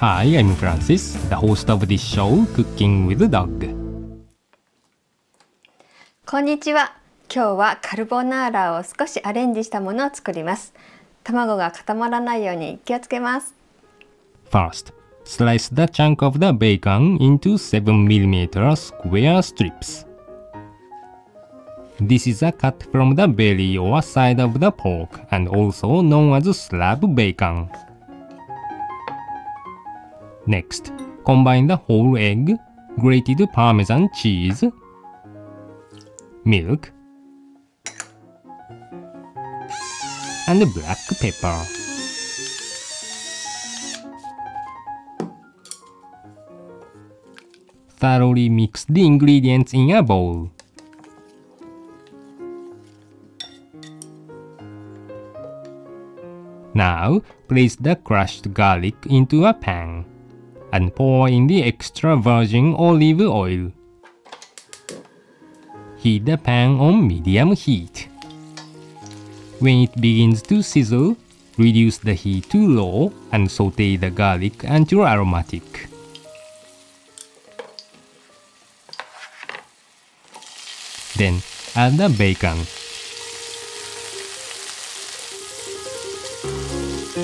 Hi, I'm Francis, the host of this show, Cooking with Dog. こんにちは。今日はカルボナーラを少しアレンジしたものを作ります。卵が固まらないように気をつけます。First, slice the chunk of the bacon into 7mm square strips. This is a cut from the belly or side of the pork and also known as slab bacon. Next, combine the whole egg, grated parmesan cheese, milk, and black pepper. Thoroughly mix the ingredients in a bowl. Now, place the crushed garlic into a pan and pour in the extra virgin olive oil. Heat the pan on medium heat. When it begins to sizzle, reduce the heat to low and saute the garlic until aromatic. Then add the bacon.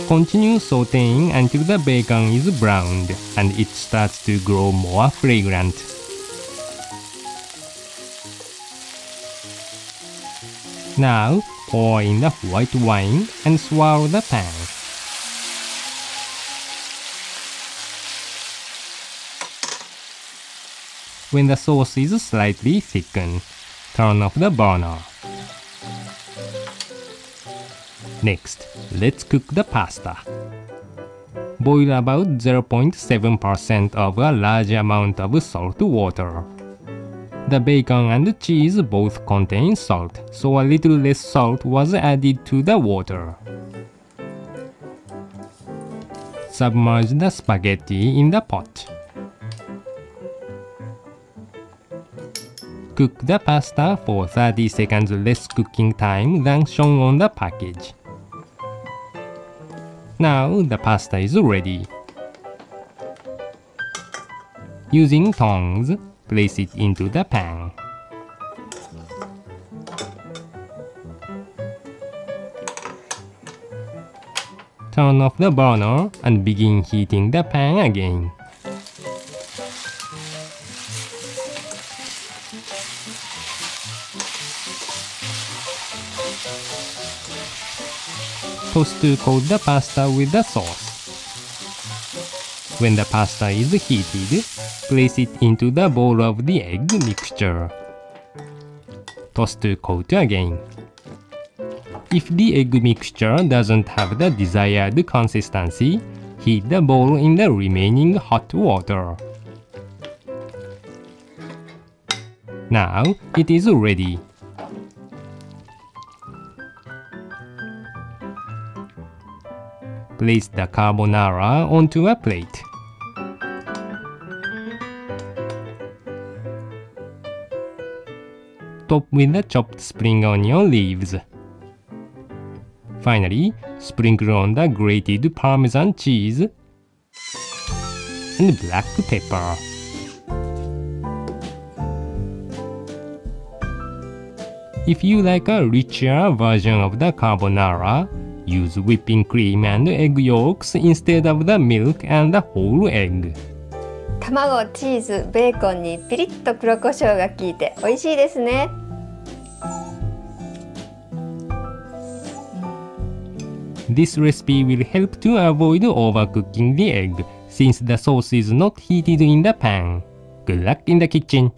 Continue sauteing until the bacon is browned and it starts to grow more fragrant. Now pour in the white wine and swirl the pan. When the sauce is slightly thickened, turn off the burner. Next, let's cook the pasta. Boil about 0.7% of a large amount of salt water. The bacon and cheese both contain salt, so a little less salt was added to the water. Submerge the spaghetti in the pot. Cook the pasta for 30 seconds less cooking time than shown on the package. Now the pasta is ready. Using tongs, place it into the pan. Turn off the burner and begin heating the pan again. Toss to coat the pasta with the sauce. When the pasta is heated, place it into the bowl of the egg mixture. Toss to coat again. If the egg mixture doesn't have the desired consistency, heat the bowl in the remaining hot water. Now it is ready. Place the carbonara onto a plate. Top with the chopped spring onion leaves. Finally, sprinkle on the grated parmesan cheese and black pepper. If you like a richer version of the carbonara, use whipping cream and egg yolks instead of the milk and the whole egg. 卵、チーズ、ベーコンにピリッと黒胡椒が効いて美味しいですね。This recipe will help to avoid overcooking the egg since the sauce is not heated in the pan. Good luck in the kitchen!